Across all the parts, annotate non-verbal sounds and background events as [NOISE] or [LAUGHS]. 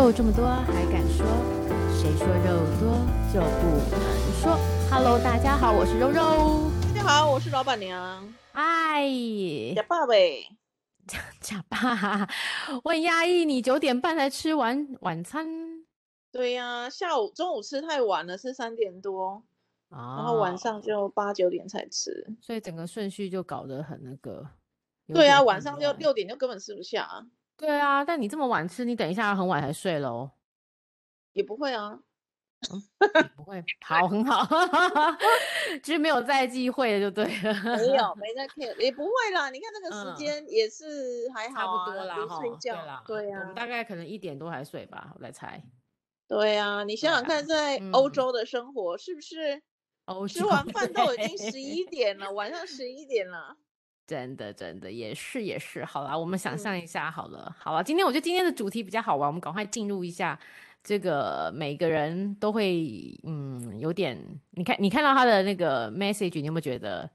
肉这么多还敢说？谁说肉多就不能说？Hello，大家好，我是肉肉。大家好，我是老板娘。嗨，假爸呗，假爸，我很压抑，你九点半才吃完晚餐？对呀、啊，下午中午吃太晚了，是三点多，哦、然后晚上就八九点才吃，所以整个顺序就搞得很那个。对啊，晚上就六点就根本吃不下、啊。对啊，但你这么晚吃，你等一下很晚才睡喽？也不会啊，嗯、不会，好，很好，[LAUGHS] 其实没有在忌讳的就对了，没有，没在 care，也不会啦。你看那个时间也是还好、啊嗯、差不多啦，哈，睡觉啦，对呀、啊，我们大概可能一点多才睡吧，我来猜。对啊，你想想看，在欧洲的生活、嗯、是不是？吃完饭都已经十一点了，晚上十一点了。真的，真的也是也是。好啦，我们想象一下好了，嗯、好了，今天我觉得今天的主题比较好玩，我们赶快进入一下。这个每个人都会，嗯，有点，你看，你看到他的那个 message，你有没有觉得，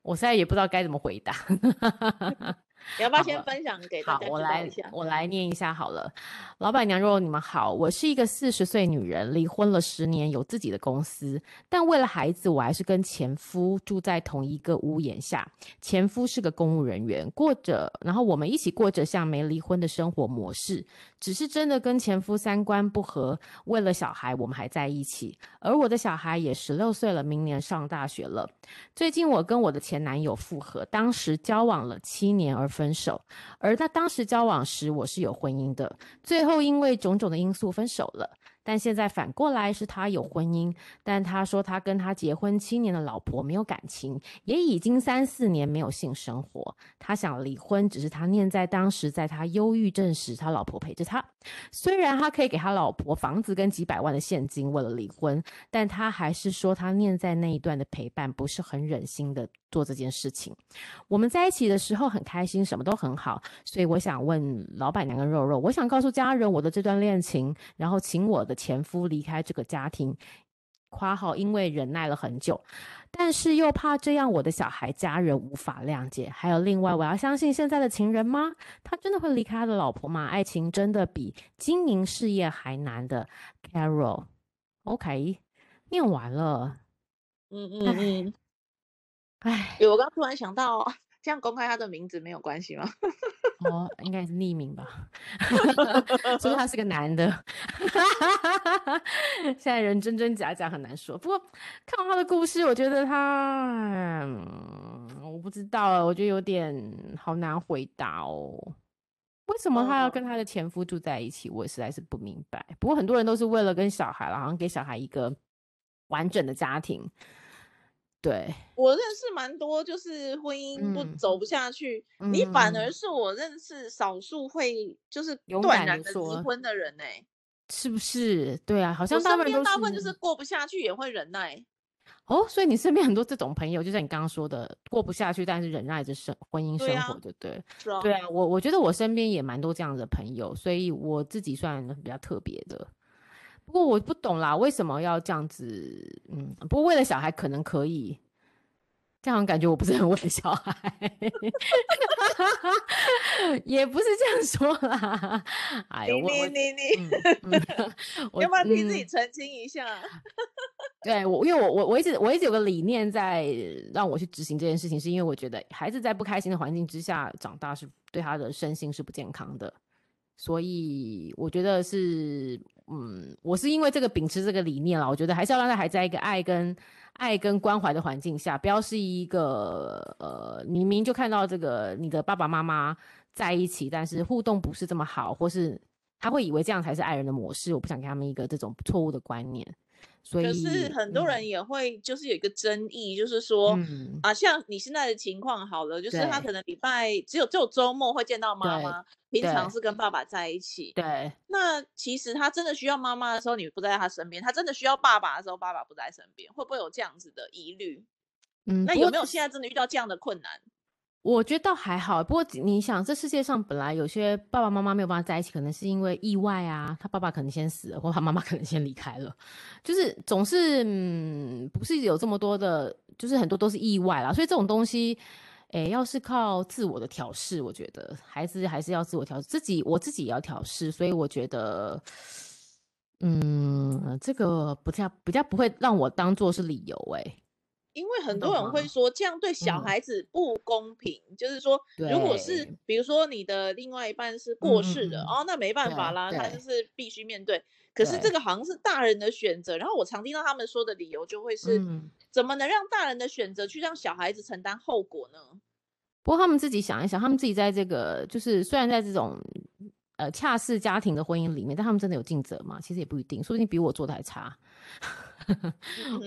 我现在也不知道该怎么回答。[LAUGHS] 你要不要先分享给大家？好，我来，我来念一下好了。老板娘肉，你们好，我是一个四十岁女人，离婚了十年，有自己的公司，但为了孩子，我还是跟前夫住在同一个屋檐下。前夫是个公务人员，过着，然后我们一起过着像没离婚的生活模式，只是真的跟前夫三观不合。为了小孩，我们还在一起，而我的小孩也十六岁了，明年上大学了。最近我跟我的前男友复合，当时交往了七年而分手，而他当时交往时我是有婚姻的，最后因为种种的因素分手了。但现在反过来是他有婚姻，但他说他跟他结婚七年的老婆没有感情，也已经三四年没有性生活。他想离婚，只是他念在当时在他忧郁症时，他老婆陪着他。虽然他可以给他老婆房子跟几百万的现金，为了离婚，但他还是说他念在那一段的陪伴不是很忍心的做这件事情。我们在一起的时候很开心，什么都很好，所以我想问老板娘跟肉肉，我想告诉家人我的这段恋情，然后请我的。前夫离开这个家庭，夸号因为忍耐了很久，但是又怕这样我的小孩家人无法谅解。还有另外，我要相信现在的情人吗？他真的会离开他的老婆吗？爱情真的比经营事业还难的，Carol，OK，念完了，嗯嗯嗯，哎，我刚突然想到，这样公开他的名字没有关系吗？哦，应该是匿名吧，[LAUGHS] 说他是个男的，[LAUGHS] 现在人真真假假很难说。不过看完他的故事，我觉得他，嗯，我不知道，我觉得有点好难回答哦。为什么他要跟他的前夫住在一起？我实在是不明白。不过很多人都是为了跟小孩，好像给小孩一个完整的家庭。对，我认识蛮多，就是婚姻不走不下去，嗯、你反而是我认识少数会就是断然的离婚的人呢、欸，是不是？对啊，好像大部分大部分就是过不下去也会忍耐。哦，所以你身边很多这种朋友，就像你刚刚说的，过不下去但是忍耐着生婚姻生活，对对？对啊，对啊，我我觉得我身边也蛮多这样的朋友，所以我自己算比较特别的。不过我不懂啦，为什么要这样子？嗯，不过为了小孩可能可以，这样感觉我不是很为了小孩，[LAUGHS] 也不是这样说啦。哎呦，你你你你，要不要替自己澄清一下？[LAUGHS] 对我，因为我我我一直我一直有个理念在让我去执行这件事情，是因为我觉得孩子在不开心的环境之下长大，是对他的身心是不健康的。所以我觉得是，嗯，我是因为这个秉持这个理念啦，我觉得还是要让他还在一个爱跟爱跟关怀的环境下，不要是一个呃，明明就看到这个你的爸爸妈妈在一起，但是互动不是这么好，或是他会以为这样才是爱人的模式，我不想给他们一个这种错误的观念。所以，可是很多人也会就是有一个争议，嗯、就是说、嗯、啊，像你现在的情况好了，就是他可能礼拜只有只有周末会见到妈妈，平常是跟爸爸在一起。对，那其实他真的需要妈妈的时候，你不在他身边；他真的需要爸爸的时候，爸爸不在身边，会不会有这样子的疑虑？嗯，那有没有现在真的遇到这样的困难？我觉得倒还好，不过你想，这世界上本来有些爸爸妈妈没有办法在一起，可能是因为意外啊，他爸爸可能先死了，或他妈妈可能先离开了，就是总是嗯，不是有这么多的，就是很多都是意外啦。所以这种东西，哎，要是靠自我的调试，我觉得孩子还是要自我调适，自己我自己也要调试，所以我觉得，嗯，这个不太比较不会让我当做是理由哎。因为很多人会说这样对小孩子不公平，嗯、就是说，如果是比如说你的另外一半是过世的、嗯、哦，那没办法啦，他就是必须面对。可是这个好像是大人的选择，然后我常听到他们说的理由就会是，嗯、怎么能让大人的选择去让小孩子承担后果呢？不过他们自己想一想，他们自己在这个就是虽然在这种呃恰似家庭的婚姻里面，但他们真的有尽责吗？其实也不一定，说不定比我做的还差。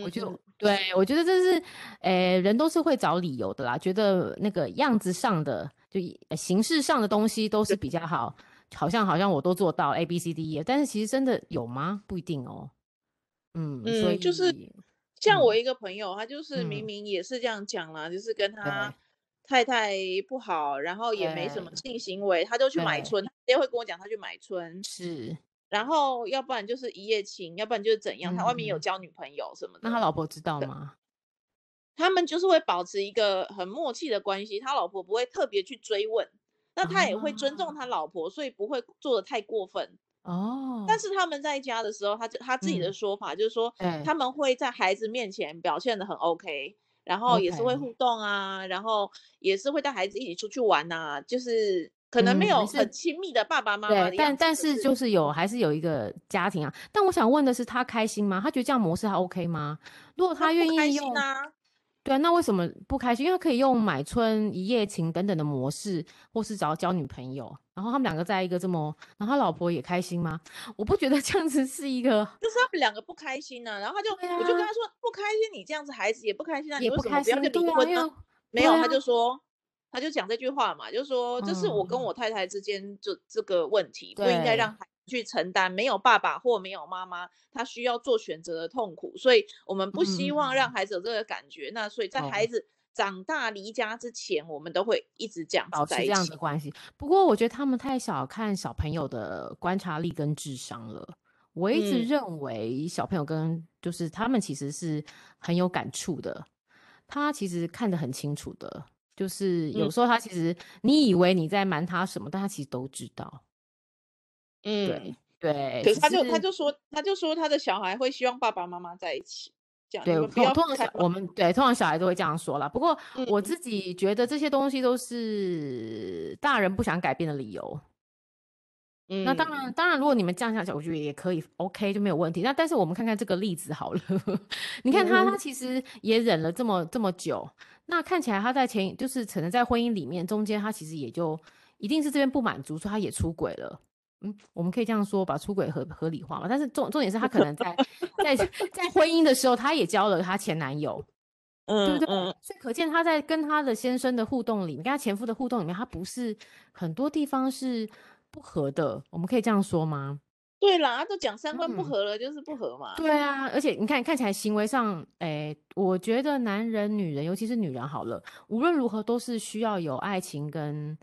我就对我觉得这是，诶、欸，人都是会找理由的啦。觉得那个样子上的，就形式上的东西都是比较好，好像好像我都做到 A B C D E，但是其实真的有吗？不一定哦。嗯，所以就是像我一个朋友，嗯、他就是明明也是这样讲啦，嗯、就是跟他太太不好，然后也没什么性行为，他就去买春，他直接会跟我讲他去买春是。然后，要不然就是一夜情，要不然就是怎样？他外面有交女朋友什么的。那他老婆知道吗？他们就是会保持一个很默契的关系，他老婆不会特别去追问，那他也会尊重他老婆，所以不会做的太过分。哦。但是他们在家的时候，他就他自己的说法就是说，他们会在孩子面前表现的很 OK，然后也是会互动啊，然后也是会带孩子一起出去玩啊，就是。可能没有很亲密的爸爸妈妈，嗯，对，但但是就是有，还是有一个家庭啊。但我想问的是，他开心吗？他觉得这样模式还 OK 吗？如果他愿意用，对啊，那为什么不开心？因为可以用买春、一夜情等等的模式，或是找交女朋友，然后他们两个在一个这么，然后他老婆也开心吗？[LAUGHS] 我不觉得这样子是一个，就是他们两个不开心呢，啊。然后他就，啊，我就跟他说不开心，你这样子孩子也不开心，啊，你不开心，不要离婚呢？没有，他就说。他就讲这句话嘛，就是说这是我跟我太太之间这这个问题，嗯、不应该让孩子去承担没有爸爸或没有妈妈，他需要做选择的痛苦，所以我们不希望让孩子有这个感觉。嗯、那所以在孩子长大离家之前，哦、我们都会一直这样保持这样的关系。不过我觉得他们太小看小朋友的观察力跟智商了。我一直认为小朋友跟就是他们其实是很有感触的，他其实看得很清楚的。就是有时候他其实你以为你在瞒他什么，嗯、但他其实都知道。嗯，对对。可是他就是他就说他就说他的小孩会希望爸爸妈妈在一起，这样对。通常小我们对通常小孩都会这样说啦。不过我自己觉得这些东西都是大人不想改变的理由。嗯，那当然当然，如果你们这样想想，我觉得也可以，OK 就没有问题。那但是我们看看这个例子好了，[LAUGHS] 你看他他其实也忍了这么这么久。那看起来他在前就是可能在婚姻里面中间，他其实也就一定是这边不满足，所以他也出轨了。嗯，我们可以这样说，把出轨合合理化嘛。但是重重点是他可能在在在婚姻的时候，他也交了他前男友，嗯，对不对？所以可见他在跟他的先生的互动里面，跟他前夫的互动里面，他不是很多地方是不合的。我们可以这样说吗？对啦，都讲三观不合了，嗯、就是不合嘛。对啊，而且你看看起来行为上，哎、欸，我觉得男人、女人，尤其是女人好了，无论如何都是需要有爱情跟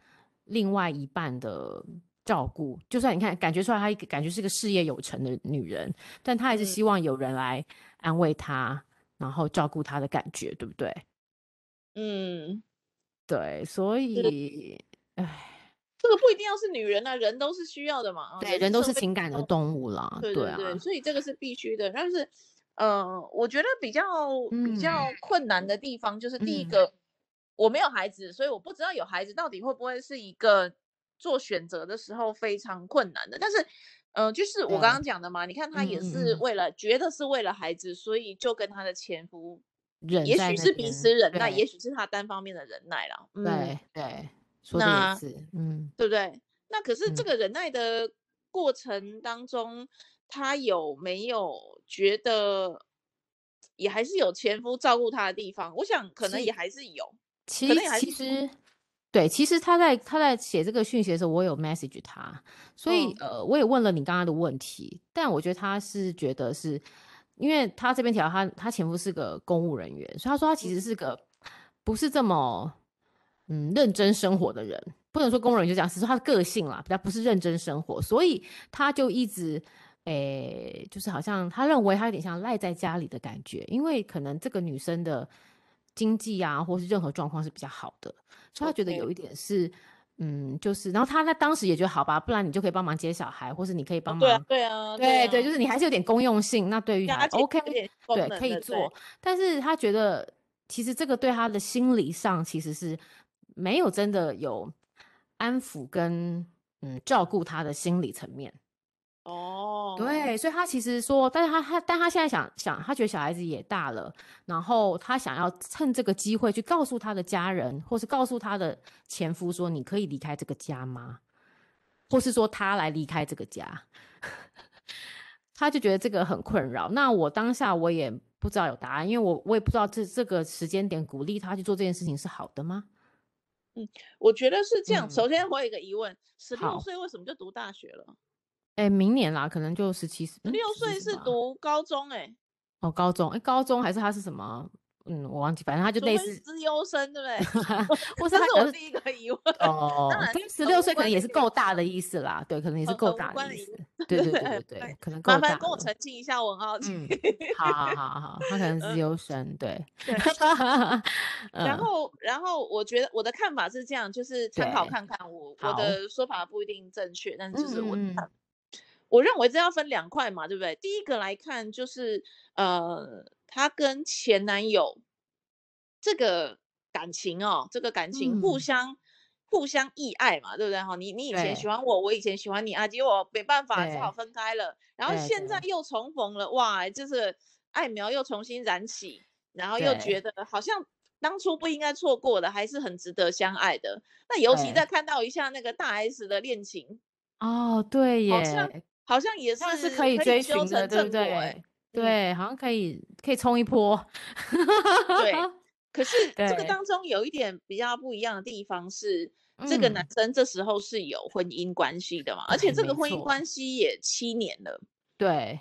另外一半的照顾。就算你看感觉出来，她感觉是个事业有成的女人，但她还是希望有人来安慰她，嗯、然后照顾她的感觉，对不对？嗯，对，所以，哎、嗯。这个不一定要是女人啊，人都是需要的嘛。对，人都是情感的动物啦。对对对，对啊、所以这个是必须的。但是，呃，我觉得比较比较困难的地方就是第一个，嗯、我没有孩子，所以我不知道有孩子到底会不会是一个做选择的时候非常困难的。但是，呃，就是我刚刚讲的嘛，你看他也是为了、嗯、觉得是为了孩子，所以就跟他的前夫，忍也许是彼此忍耐，也许是他单方面的忍耐了。嗯、对对。说的也是，那嗯，对不对？那可是这个忍耐的过程当中，嗯、他有没有觉得也还是有前夫照顾他的地方？我想可能也还是有。其实，其实，对，其实他在他在写这个讯息的时候，我有 message 他，所以、哦、呃，我也问了你刚刚的问题，但我觉得他是觉得是因为他这边提到他他前夫是个公务人员，所以他说他其实是个不是这么。嗯，认真生活的人不能说工人就这样，是说他的个性啦，比较不是认真生活，所以他就一直，诶、欸，就是好像他认为他有点像赖在家里的感觉，因为可能这个女生的经济啊，或是任何状况是比较好的，所以他觉得有一点是。嗯，就是，然后他在当时也觉得好吧，不然你就可以帮忙接小孩，或是你可以帮忙，对啊，对啊，对对，就是你还是有点公用性。那对于他，OK，对，可以做。但是他觉得，其实这个对他的心理上其实是没有真的有安抚跟嗯照顾他的心理层面。哦，对，所以他其实说，但是他他，但他现在想想，他觉得小孩子也大了，然后他想要趁这个机会去告诉他的家人，或是告诉他的前夫说，你可以离开这个家吗？或是说他来离开这个家，[LAUGHS] 他就觉得这个很困扰。那我当下我也不知道有答案，因为我我也不知道这这个时间点鼓励他去做这件事情是好的吗？嗯，我觉得是这样。嗯、首先我有一个疑问：十六岁为什么就读大学了？哎、欸，明年啦，可能就十七、十六岁是读高中哎、欸，哦，高中哎、欸，高中还是他是什么？嗯，我忘记，反正他就类似资优生，对不对？[LAUGHS] [LAUGHS] 或是他是我第一个疑问哦。十六岁可能也是够大的意思啦，对，可能也是够大的意思。对对对对对，可能够大。麻烦跟我澄清一下，我很好奇。嗯、好好好好，他可能是资优生，对。对 [LAUGHS] 然后，然后我觉得我的看法是这样，就是参考看看我我的说法不一定正确，但是就是我。我认为这要分两块嘛，对不对？第一个来看就是，呃，她跟前男友这个感情哦，这个感情互相、嗯、互相意爱嘛，对不对？哈，你你以前喜欢我，我以前喜欢你啊，结果没办法，只好分开了。然后现在又重逢了，哇，就是爱苗又重新燃起，然后又觉得好像当初不应该错过的，还是很值得相爱的。那尤其再看到一下那个大 S 的恋情，哦，对耶。好像也是，是可以追寻的，对不对？对，好像可以可以冲一波。对，[LAUGHS] 可是这个当中有一点比较不一样的地方是，这个男生这时候是有婚姻关系的嘛，而且这个婚姻关系也七年了。对，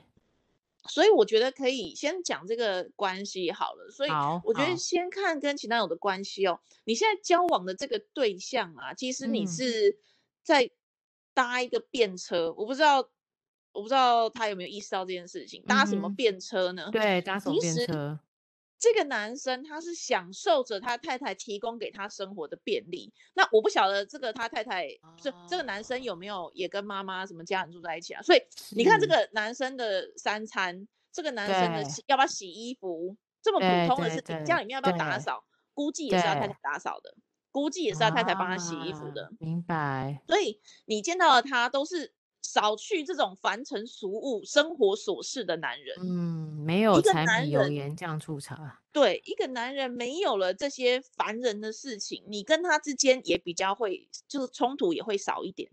所以我觉得可以先讲这个关系好了。所以我觉得先看跟前男友的关系哦。你现在交往的这个对象啊，其实你是在搭一个便车，我不知道。我不知道他有没有意识到这件事情，搭什么便车呢？嗯、对，搭什么便车？这个男生他是享受着他太太提供给他生活的便利。那我不晓得这个他太太，这、哦、这个男生有没有也跟妈妈什么家人住在一起啊？所以你看这个男生的三餐，这个男生的要不要洗衣服，这么普通的事情，家里面要不要打扫，估计也是要太太打扫的，估计也是要太太帮他洗衣服的。啊、明白。所以你见到的他都是。少去这种凡尘俗物、生活琐事的男人，嗯，没有柴米油盐酱醋茶。对，一个男人没有了这些烦人的事情，你跟他之间也比较会，就是冲突也会少一点。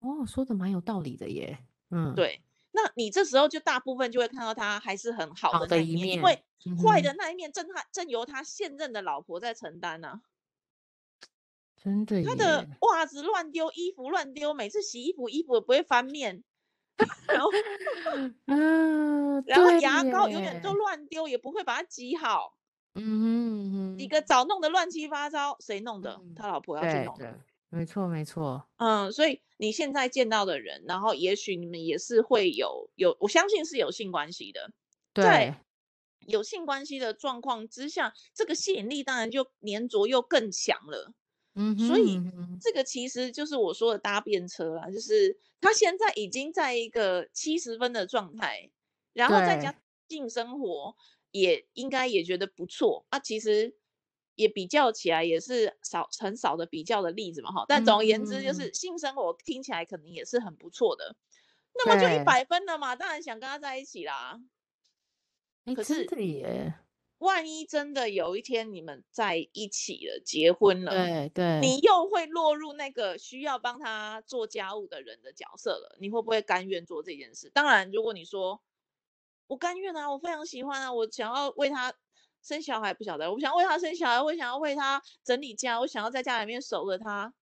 哦，说的蛮有道理的耶。嗯，对，那你这时候就大部分就会看到他还是很好的那一面，因为坏的那一面正他正由他现任的老婆在承担呢、啊。真的，他的袜子乱丢，衣服乱丢，每次洗衣服，衣服也不会翻面，[LAUGHS] 然后，[LAUGHS] 嗯，然后牙膏永远都乱丢，也不会把它挤好，嗯哼嗯哼，几。个澡弄得乱七八糟，谁弄的？嗯、他老婆要去弄的，没错没错，嗯，所以你现在见到的人，然后也许你们也是会有有，我相信是有性关系的，对，在有性关系的状况之下，这个吸引力当然就粘着又更强了。嗯，所以这个其实就是我说的搭便车啦，就是他现在已经在一个七十分的状态，然后再加性生活也应该也觉得不错啊。其实也比较起来也是少很少的比较的例子嘛，哈。但总而言之，就是性生活听起来可能也是很不错的，那么就一百分了嘛，当然想跟他在一起啦。可是也。万一真的有一天你们在一起了，结婚了，对对，你又会落入那个需要帮他做家务的人的角色了。你会不会甘愿做这件事？当然，如果你说我甘愿啊，我非常喜欢啊，我想要为他生小孩，不晓得，我想要为他生小孩，我想要为他整理家，我想要在家里面守着他。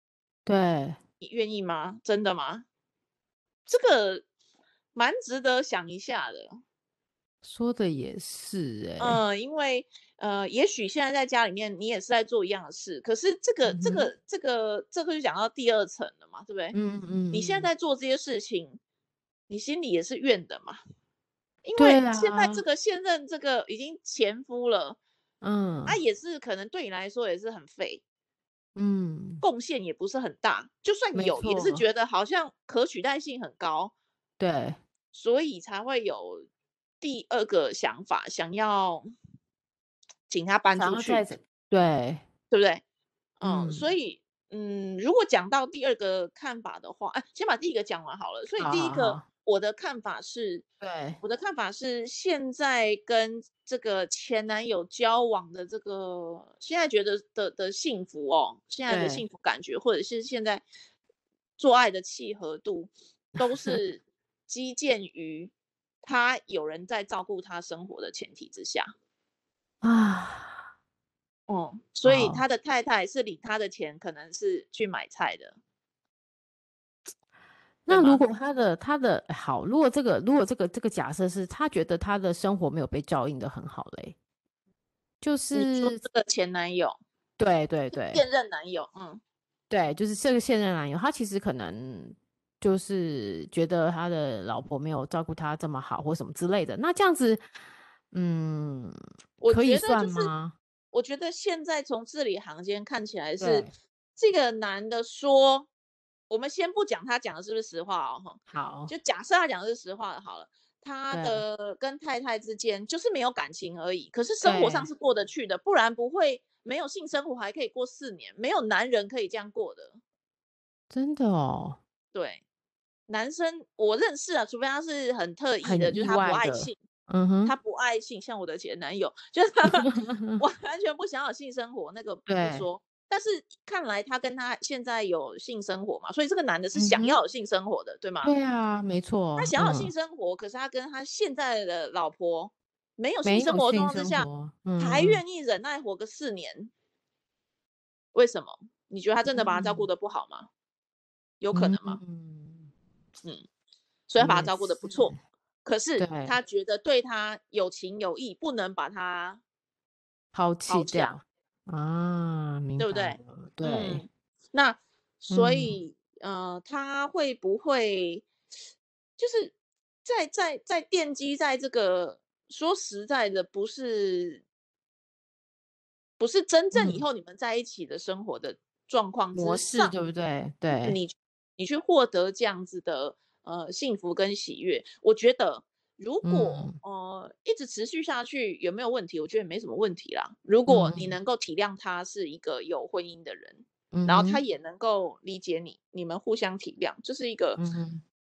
对，你愿意吗？真的吗？这个蛮值得想一下的。说的也是哎、欸，嗯，因为呃，也许现在在家里面你也是在做一样的事，可是这个、嗯、这个这个这个就讲到第二层了嘛，对不对？嗯？嗯，你现在在做这些事情，你心里也是怨的嘛，因为现在这。个现任这个已经前夫了，嗯，他、啊、也是可能对你来说也是很废，嗯，贡献也不是很大，就算有也是觉得好像可取代性很高，对，所以才会有第二个想法，想要请他搬出去，对，对不对？嗯，嗯，所以嗯，如果讲到第二个看法的话，哎，先把第一个讲完好了。所以第一个。好好我的看法是，对，我的看法是，现在跟这个前男友交往的这个，现在觉得的的幸福哦，现在的幸福感觉，或者是现在做爱的契合度，都 [LAUGHS] 是基建于他有人在照顾他生活的前提之下啊，哦、嗯，所以他的太太是领他的钱，可能是去买菜的。那如果他的他的好，如果这个如果这个这个假设是他觉得他的生活没有被照应的很好嘞，就是这个前男友，对对对，现任男友，嗯，对，就是这个现任男友，他其实可能就是觉得他的老婆没有照顾他这么好，或什么之类的。那这样子，嗯，我可以算吗？我觉得现在从字里行间看起来是这个男的说。我们先不讲他讲的是不是实话哦，好，就假设他讲的是实话的好了。他的跟太太之间就是没有感情而已，可是生活上是过得去的，不然不会没有性生活还可以过四年，没有男人可以这样过的。真的哦？对，男生我认识啊，除非他是很特意的，的就是他不爱性，嗯哼，他不爱性，像我的前男友，[LAUGHS] 就是他 [LAUGHS] [LAUGHS] 完全不想要性生活，那个不说。但是看来他跟他现在有性生活嘛，所以这个男的是想要有性生活的，嗯、对吗？对啊，没错。他想要有性生活，嗯、可是他跟他现在的老婆没有性生活状况之下，嗯、还愿意忍耐活个四年，为什么？你觉得他真的把他照顾得不好吗？嗯、有可能吗？嗯，嗯，所以他把他照顾的不错，可是他觉得对他有情有义，不能把他抛弃掉。啊，明白，对不对？对，嗯、那所以，嗯、呃，他会不会就是在在在奠基在这个？说实在的，不是不是真正以后你们在一起的生活的状况模式，对不对？对，你你去获得这样子的呃幸福跟喜悦，我觉得。如果、嗯、呃一直持续下去有没有问题？我觉得没什么问题啦。如果你能够体谅他是一个有婚姻的人，嗯、然后他也能够理解你，你们互相体谅，这是一个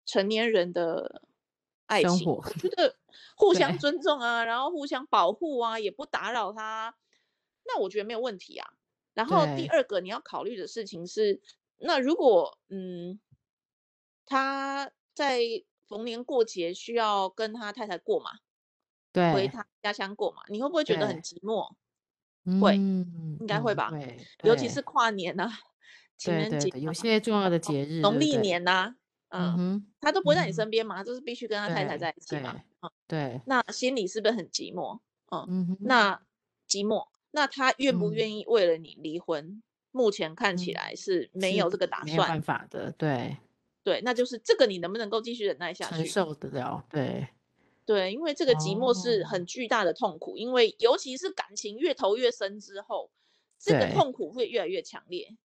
成年人的爱情。活我觉得互相尊重啊，然后互相保护啊，也不打扰他，那我觉得没有问题啊。然后第二个你要考虑的事情是，那如果嗯他在。逢年过节需要跟他太太过嘛？对，回他家乡过嘛？你会不会觉得很寂寞？会，应该会吧。尤其是跨年啊，情人节，有些重要的节日，农历年呐，嗯，他都不会在你身边嘛，就是必须跟他太太在一起嘛。对，那心里是不是很寂寞？嗯，那寂寞，那他愿不愿意为了你离婚？目前看起来是没有这个打算，没办法的，对。对，那就是这个，你能不能够继续忍耐下去？承受得了，对，对，因为这个寂寞是很巨大的痛苦，哦、因为尤其是感情越投越深之后，这个痛苦会越来越强烈。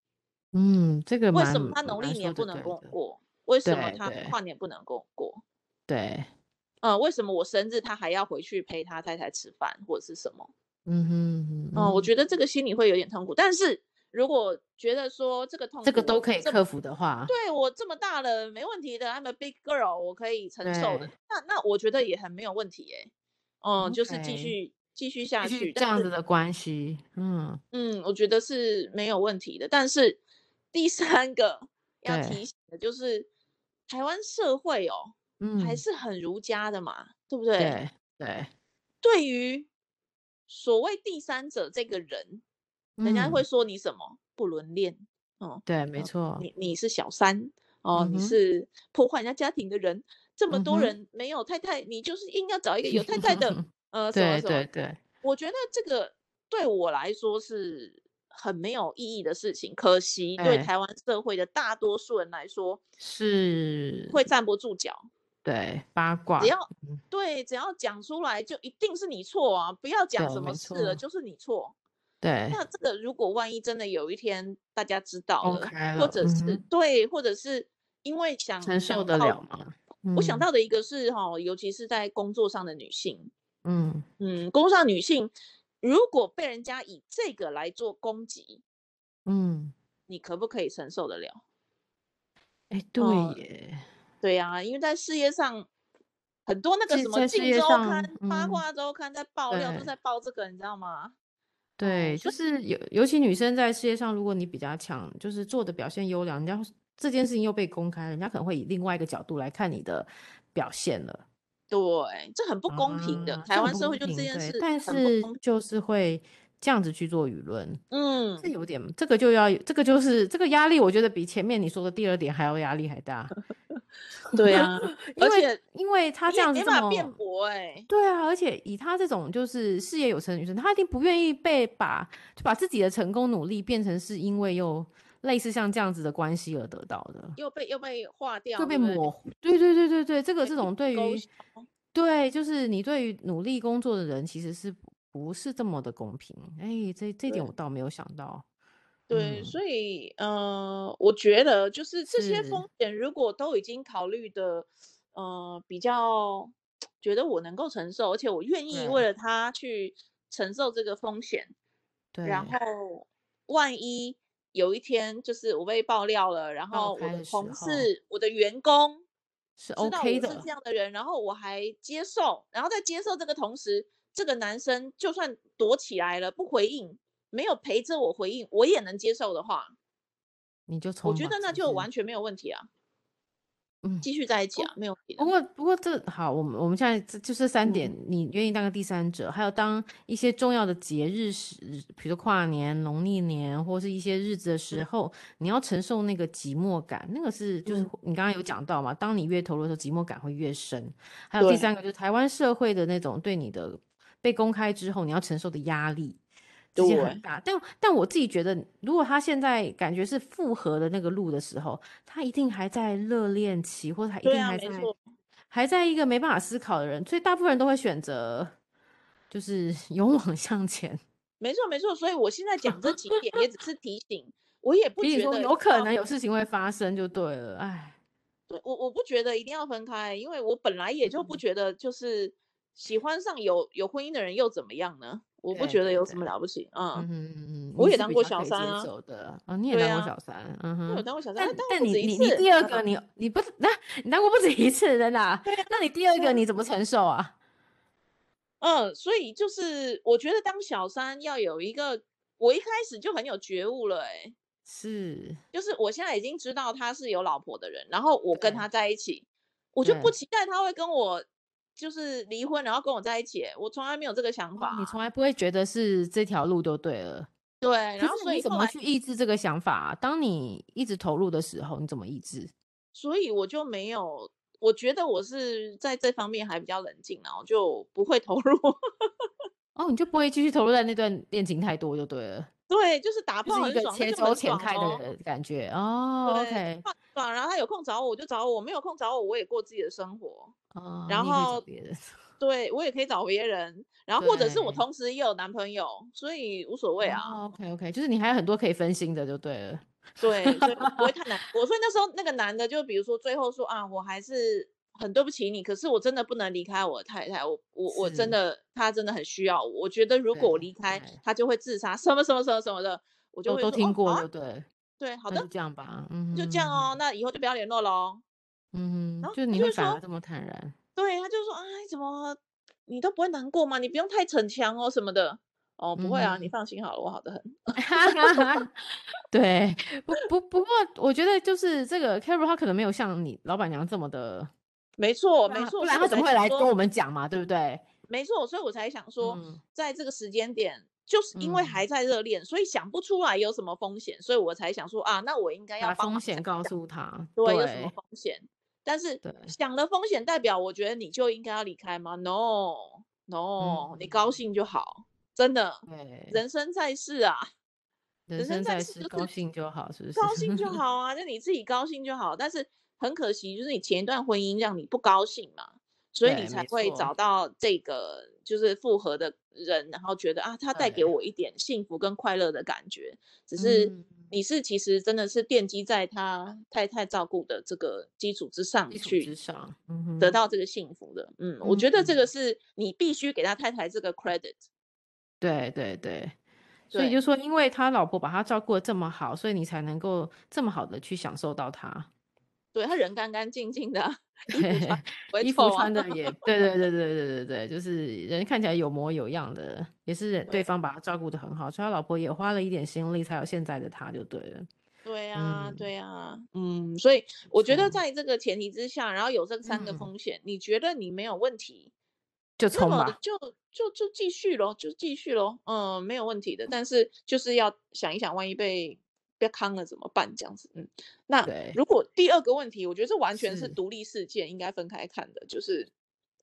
嗯，这个为什么他农历年不能跟我过？为什么他跨年不能跟我过？对，呃，为什么我生日他还要回去陪他太太吃饭或者是什么？嗯哼，嗯哼，嗯，我觉得这个心里会有点痛苦，但是。如果觉得说这个痛苦，这个都可以克服的话，对我这么大了没问题的，I'm a big girl，我可以承受的。那那我觉得也很没有问题耶。嗯，Okay. 就是继续继续下去这样子的关系，嗯嗯，我觉得是没有问题的。但是第三个要提醒的就是，台湾社会哦，嗯，还是很儒家的嘛，对不对？对对，对于所谓第三者这个人。人家会说你什么、嗯、不伦恋哦，对，没错，你你是小三哦，嗯、你是破坏人家家庭的人，这么多人没有太太，嗯、你就是硬要找一个有太太的，[LAUGHS] 呃，什么什么？对对对，我觉得这个对我来说是很没有意义的事情，可惜对台湾社会的大多数人来说是会站不住脚。对，八卦，只要对，只要讲出来就一定是你错啊！不要讲什么事了，就是你错。对，那这个如果万一真的有一天大家知道了，了或者是、嗯、对，或者是因为想承受得了吗？嗯、我想到的一个是哈，尤其是在工作上的女性，嗯嗯，工作上女性如果被人家以这个来做攻击，嗯，你可不可以承受得了？哎，对耶。嗯对呀、啊，因为在事业上很多那个什么《镜周刊》《八卦周刊》在爆料，都在爆这个，你知道吗？对，就是尤尤其女生在事业上，如果你比较强，就是做的表现优良，人家这件事情又被公开，人家可能会以另外一个角度来看你的表现了。对，这很不公平的。啊、台湾社会就这件事，但是就是会。这样子去做舆论，嗯，这有点，这个就要，这个就是这个压力，我觉得比前面你说的第二点还要压力还大。[LAUGHS] 对啊，[LAUGHS] 而且因为他这样子这么辩驳，哎，对啊，而且以他这种就是事业有成的女生，她一定不愿意被把就把自己的成功努力变成是因为又类似像这样子的关系而得到的，又被又被划掉，又被模糊。对对对对对，这个这种对于对，就是你对于努力工作的人其实是。不是这么的公平，哎、欸，这这点我倒没有想到。对，嗯、所以呃，我觉得就是这些风险，如果都已经考虑的，呃，比较觉得我能够承受，而且我愿意为了他去承受这个风险。对。然后，万一有一天就是我被爆料了，然后我的同事、我的员工是 OK 的，是这样的人，然后我还接受，然后在接受这个同时。这个男生就算躲起来了，不回应，没有陪着我回应，我也能接受的话，你就我觉得那就完全没有问题啊。嗯，继续在一起啊，没有问题。不过不过这好，我们我们现在就这三点，嗯、你愿意当个第三者，还有当一些重要的节日时，比如跨年、农历年或是一些日子的时候，嗯、你要承受那个寂寞感，那个是就是你刚刚有讲到嘛，当你越投入的时候，寂寞感会越深。还有第三个就是台湾社会的那种对你的。被公开之后，你要承受的压力这些很大。但但我自己觉得，如果他现在感觉是复合的那个路的时候，他一定还在热恋期，或者他一定还在、啊、还在一个没办法思考的人，所以大部分人都会选择就是 [LAUGHS] 勇往向前。[LAUGHS] 没错没错，所以我现在讲这几点也只是提醒，我也不觉得有可能有事情会发生就对了。哎，对我我不觉得一定要分开，因为我本来也就不觉得就是。喜欢上有有婚姻的人又怎么样呢？我不觉得有什么了不起。嗯嗯嗯嗯，我也当过小三啊。啊，你也当过小三。嗯哼，我有当过小三。但但你你你第二个你你不那你当过不止一次真的？那你第二个你怎么承受啊？[LAUGHS] 嗯，所以就是我觉得当小三要有一个，我一开始就很有觉悟了。哎，是，就是我现在已经知道他是有老婆的人，然后我跟他在一起，我就不期待他会跟我。就是离婚，然后跟我在一起，我从来没有这个想法。你从来不会觉得是这条路就对了。对，然后所以你怎么去抑制这个想法？当你一直投入的时候，你怎么抑制？所以我就没有，我觉得我是在这方面还比较冷静，然后就不会投入。[LAUGHS] 哦，你就不会继续投入在那段恋情太多就对了。对，就是打炮很爽，就是一个切磋前开的感觉哦。OK，爽，然后他有空找我，我就找我；没有空找我，我也过自己的生活。哦，然后对我也可以找别人，然后或者是我同时也有男朋友，所以无所谓啊。OK OK，就是你还有很多可以分心的，就对了。对，所以不会太难。[LAUGHS] 我所以那时候那个男的，就比如说最后说啊，我还是。很对不起你，可是我真的不能离开我的太太，我我我真的，她真的很需要我。我觉得如果我离开，她就会自杀，什么什么什么什么的，我就会都听过了，对对，好的，就这样吧，嗯，就这样哦，那以后就不要联络喽，嗯，就你会反而这么坦然，对，他就说，哎，怎么你都不会难过吗？你不用太逞强哦，什么的，哦，不会啊，你放心好了，我好的很。[LAUGHS] [LAUGHS] 对，不不不过，我觉得就是这个 Carol 他可能没有像你老板娘这么的。没错，没错，不然他怎么会来跟我们讲嘛？对不对？没错，所以我才想说，在这个时间点，就是因为还在热恋，所以想不出来有什么风险，所以我才想说啊，那我应该要把风险告诉他，对，有什么风险？但是想了风险，代表我觉得你就应该要离开吗？No，No，你高兴就好，真的。人生在世啊，人生在世，高兴就好，是不是？高兴就好啊，[LAUGHS] 就你自己高兴就好。但是。很可惜，就是你前一段婚姻让你不高兴嘛，所以你才会找到这个就是复合的人，然后觉得啊，他带给我一点幸福跟快乐的感觉。只是你是其实真的是奠基在他太太照顾的这个基础之上去，之上，得到这个幸福的。嗯，我觉得这个是你必须给他太太这个 credit。对对对。所以就说，因为他老婆把他照顾的这么好，所以你才能够这么好的去享受到他。对，他人干干净净的，衣服穿的也，对对对对 [LAUGHS] 对对对，就是人看起来有模有样的，也是对方把他照顾的很好，所以他老婆也花了一点心力才有现在的他，就对了。对啊，嗯、对啊，嗯，所以我觉得在这个前提之下，然后有这三个风险，嗯、你觉得你没有问题？就冲吧，就就就继续喽，就继续喽，嗯，没有问题的。但是就是要想一想，万一被被坑了怎么办？这样子，嗯，那如果第二个问题，我觉得这完全是独立事件，应该分开看的，就是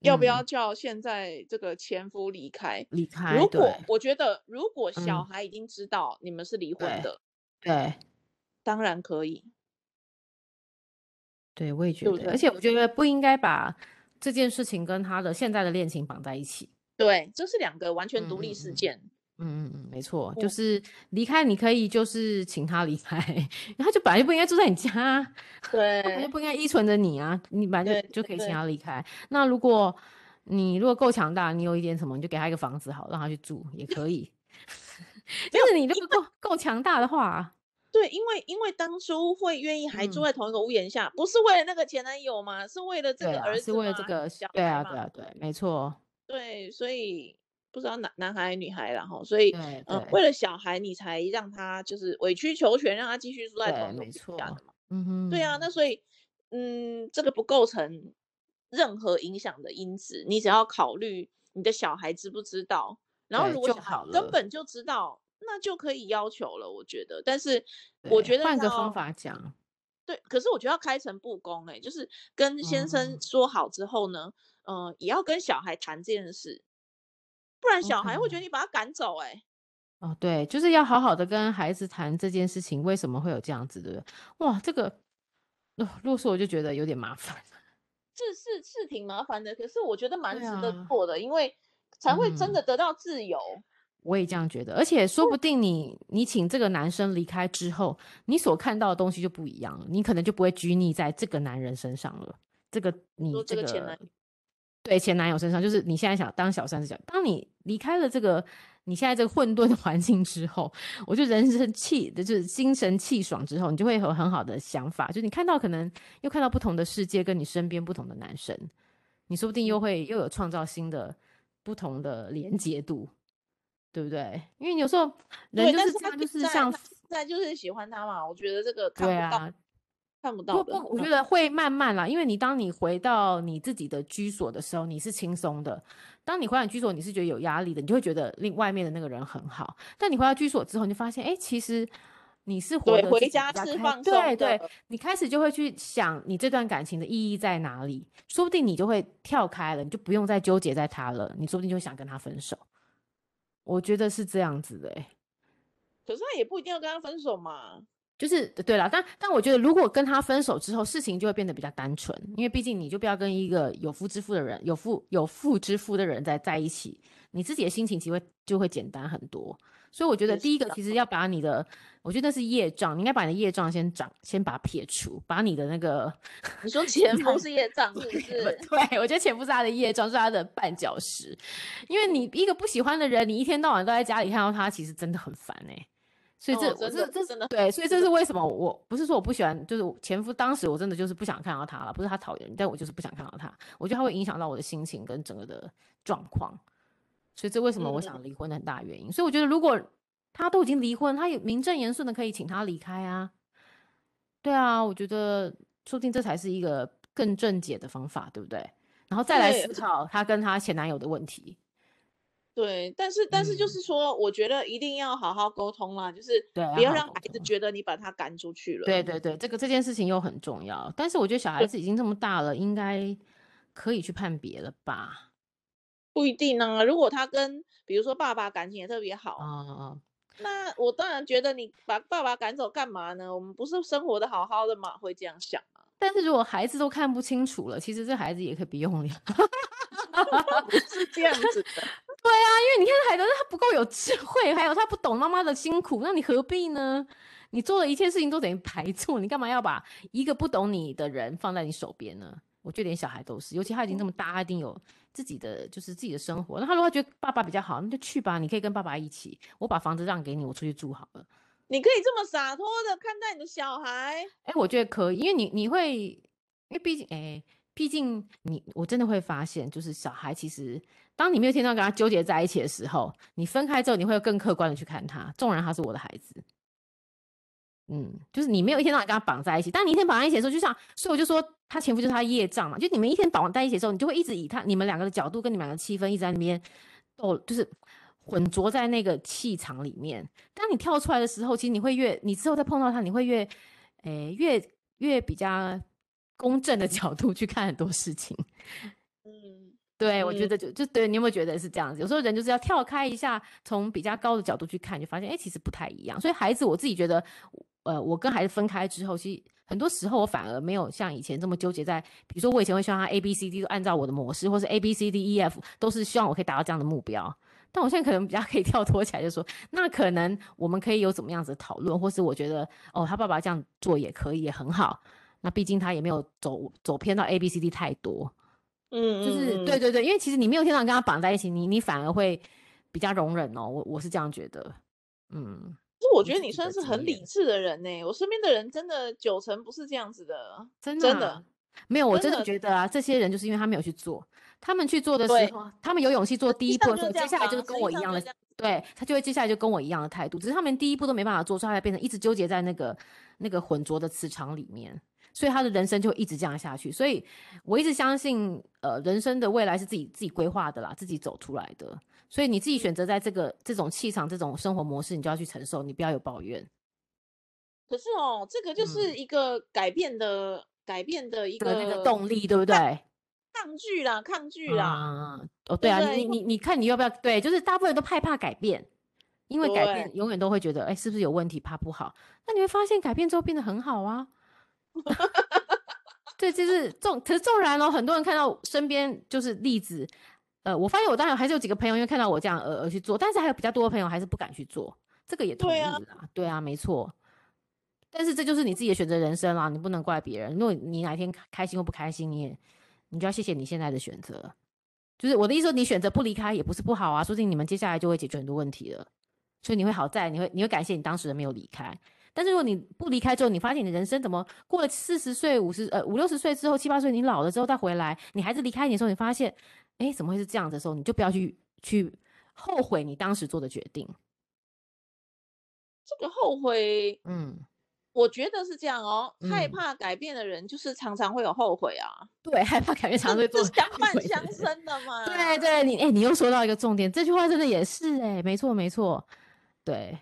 要不要叫现在这个前夫离开？离开。如果我觉得，如果小孩已经知道你们是离婚的，对，当然可以。对，我也觉得，而且我觉得不应该把。这件事情跟他的现在的恋情绑在一起，对，这是两个完全独立事件。嗯嗯嗯嗯，没错，就是离开，你可以就是请他离开，[LAUGHS] 他就本来就不应该住在你家，[LAUGHS] 对，他就不应该依存着你啊，你本来就就可以请他离开。那如果你如果够强大，你有一点什么，你就给他一个房子好，让他去住也可以。[LAUGHS] 就是你如果够够强大的话。对，因为因为当初会愿意还住在同一个屋檐下，嗯、不是为了那个前男友嘛？是为了这个儿子，是为了这个小孩。对啊，对啊，对，没错。对，所以不知道男男孩女孩，然后所以嗯、呃，为了小孩，你才让他就是委曲求全，让他继续住在同一个屋檐下的嘛。嗯哼。对啊，那所以嗯，这个不构成任何影响的因子，你只要考虑你的小孩知不知道，然后如果小孩根本就知道。那就可以要求了，我觉得。但是我觉得换个方法讲，对。可是我觉得要开诚布公，哎，就是跟先生说好之后呢，嗯、呃，也要跟小孩谈这件事，不然小孩会觉得你把他赶走，哎。哦，对，就是要好好的跟孩子谈这件事情，为什么会有这样子的？哇，这个，哦，如果说我就觉得有点麻烦。[LAUGHS] 是是是挺麻烦的，可是我觉得蛮值得做的，啊、因为才会真的得到自由。嗯我也这样觉得，而且说不定你你请这个男生离开之后，你所看到的东西就不一样了，你可能就不会拘泥在这个男人身上了。这个你这个前男友，对前男友身上，就是你现在想当小三是这样。当你离开了这个你现在这个混沌的环境之后，我就人生气的就是精神气爽之后，你就会有很好的想法，就你看到可能又看到不同的世界，跟你身边不同的男生，你说不定又会又有创造新的不同的连接度。对不对？因为有时候人就是这样，就是像现在就是喜欢他嘛。我觉得这个看不到，对啊，看不到。不不，我觉得会慢慢啦。因为你当你回到你自己的居所的时候，你是轻松的；当你回到你居所，你是觉得有压力的，你就会觉得另外面的那个人很好。但你回到居所之后，你就发现，哎，其实你是活得回家是放松。对对，你开始就会去想你这段感情的意义在哪里。说不定你就会跳开了，你就不用再纠结在他了。你说不定就想跟他分手。我觉得是这样子的，欸，可是他也不一定要跟他分手嘛。就是对啦，但但我觉得如果跟他分手之后，事情就会变得比较单纯，因为毕竟你就不要跟一个有夫之妇的人，有妇有妇之夫的人在在一起，你自己的心情其实会就会简单很多。所以我觉得第一个其实要把你的，我觉得那是业障，你应该把你的业障先长，先把它撇除，把你的那个，你说前 [LAUGHS] 夫是业障是不是？[LAUGHS] 对，我觉得前夫是他的业障，是他的绊脚石，因为你一个不喜欢的人，你一天到晚都在家里看到他，其实真的很烦哎、欸。所以这、哦、这这这真的对，所以 [LAUGHS] 这是为什么？我不是说我不喜欢，就是前夫当时我真的就是不想看到他了，不是他讨厌，但我就是不想看到他，我觉得他会影响到我的心情跟整个的状况。所以这为什么我想离婚的很大原因。嗯、所以我觉得，如果他都已经离婚，他也名正言顺的可以请他离开啊。对啊，我觉得说不定这才是一个更正解的方法，对不对？然后再来思考他跟他前男友的问题。对，但是但是就是说，嗯、我觉得一定要好好沟通啦，就是不要让孩子觉得你把他赶出去了。对对对，这个这件事情又很重要。但是我觉得小孩子已经这么大了，应该可以去判别了吧？不一定呢、啊。如果他跟比如说爸爸感情也特别好，哦，那我当然觉得你把爸爸赶走干嘛呢？我们不是生活的好好的嘛？会这样想啊？但是如果孩子都看不清楚了，其实这孩子也可以不用了。[LAUGHS] 是这样子的。[LAUGHS] 对啊，因为你看孩子他不够有智慧，还有他不懂妈妈的辛苦，那你何必呢？你做的一切事情都等于白做，你干嘛要把一个不懂你的人放在你手边呢？我觉得连小孩都是，尤其他已经这么大，他一定有自己的就是自己的生活。那他如果觉得爸爸比较好，那就去吧，你可以跟爸爸一起，我把房子让给你，我出去住好了。你可以这么洒脱的看待你的小孩？哎，我觉得可以，因为你你会，因为毕竟哎，毕竟你我真的会发现，就是小孩其实。当你没有天天跟他纠结在一起的时候，你分开之后，你会更客观的去看他。纵然他是我的孩子，嗯，就是你没有一天到晚跟他绑在一起。但你一天绑在一起的时候，就像，所以我就说，他前夫就是他业障嘛。就你们一天绑在一起的时候，你就会一直以他你们两个的角度跟你们两个气氛一直在那边哦，就是混浊在那个气场里面。当你跳出来的时候，其实你会越，你之后再碰到他，你会越，诶、欸，越越比较公正的 [LAUGHS] 角度去看很多事情。嗯对，我觉得就就对，你有没有觉得是这样子？有时候人就是要跳开一下，从比较高的角度去看，就发现哎，其实不太一样。所以孩子，我自己觉得，呃，我跟孩子分开之后，其实很多时候我反而没有像以前这么纠结在，比如说我以前会希望他 A B C D 都按照我的模式，或是 A B C D E F 都是希望我可以达到这样的目标。但我现在可能比较可以 [LAUGHS] 跳脱起来，就说那可能我们可以有怎么样子的讨论，或是我觉得哦，他爸爸这样做也可以，也很好。那毕竟他也没有走走偏到 A B C D 太多。嗯，就是对对对，因为其实你没有天常跟他绑在一起，你你反而会比较容忍哦。我我是这样觉得，嗯。其实我觉得你算是很理智的人呢。我身边的人真的九成不是这样子的，真的、啊、真的没有。我真的觉得啊，这些人就是因为他没有去做，他们去做的时候，他们有勇气做第一步的时候，接下来就是跟我一样的，对，他就会接下来就跟我一样的态度。只是他们第一步都没办法做，所以他才变成一直纠结在那个那个浑浊的磁场里面。所以他的人生就会一直这样下去。所以我一直相信，呃，人生的未来是自己自己规划的啦，自己走出来的。所以你自己选择在这个这种气场、这种生活模式，你就要去承受，你不要有抱怨。可是哦，这个就是一个改变的、嗯、改变的一个那个动力，对不对？抗拒啦，抗拒啦。嗯、哦，对啊，对对你你你看你要不要？对，就是大部分人都害怕改变，因为改变永远都会觉得，哎，是不是有问题？怕不好。那你会发现，改变之后变得很好啊。[LAUGHS] 对，就是纵，可是纵然哦，很多人看到身边就是例子，呃，我发现我当然还是有几个朋友，因为看到我这样而而去做，但是还有比较多的朋友还是不敢去做，这个也同意啦，对啊，对啊，没错。但是这就是你自己的选择人生啦，你不能怪别人。如果你哪天开心或不开心，你也你就要谢谢你现在的选择。就是我的意思说，你选择不离开也不是不好啊，说不定你们接下来就会解决很多问题了，所以你会好在，你会你会感谢你当时的没有离开。但是如果你不离开之后，你发现你的人生怎么过了四十岁、五十呃五六十岁之后、七八岁，你老了之后再回来，你孩子离开你的时候，你发现，哎，怎么会是这样子的时候，你就不要去去后悔你当时做的决定。这个后悔，嗯，我觉得是这样哦。嗯、害怕改变的人，就是常常会有后悔啊。对，害怕改变，常常会做相伴相生的嘛。对对，你哎，你又说到一个重点，这句话真的也是哎，没错没错，对。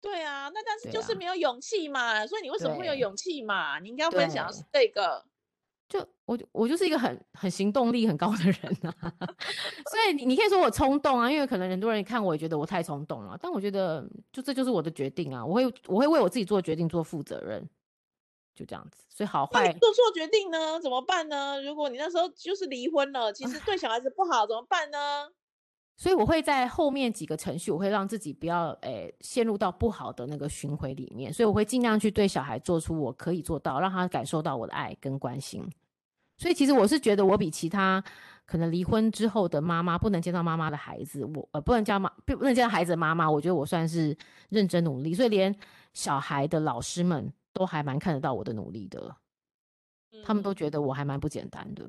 对啊，那但是就是没有勇气嘛，啊、所以你为什么会有勇气嘛？你应该要分享的是这个。就我我就是一个很很行动力很高的人啊，[LAUGHS] 所以你你可以说我冲动啊，因为可能很多人看我也觉得我太冲动了，但我觉得就这就是我的决定啊，我会我会为我自己做决定做负责任，就这样子。所以好坏做错决定呢，怎么办呢？如果你那时候就是离婚了，其实对小孩子不好，怎么办呢？所以我会在后面几个程序，我会让自己不要诶、欸、陷入到不好的那个循环里面。所以我会尽量去对小孩做出我可以做到，让他感受到我的爱跟关心。所以其实我是觉得我比其他可能离婚之后的妈妈不能见到妈妈的孩子，我呃不能叫妈不能见到孩子的妈妈，我觉得我算是认真努力。所以连小孩的老师们都还蛮看得到我的努力的，他们都觉得我还蛮不简单的。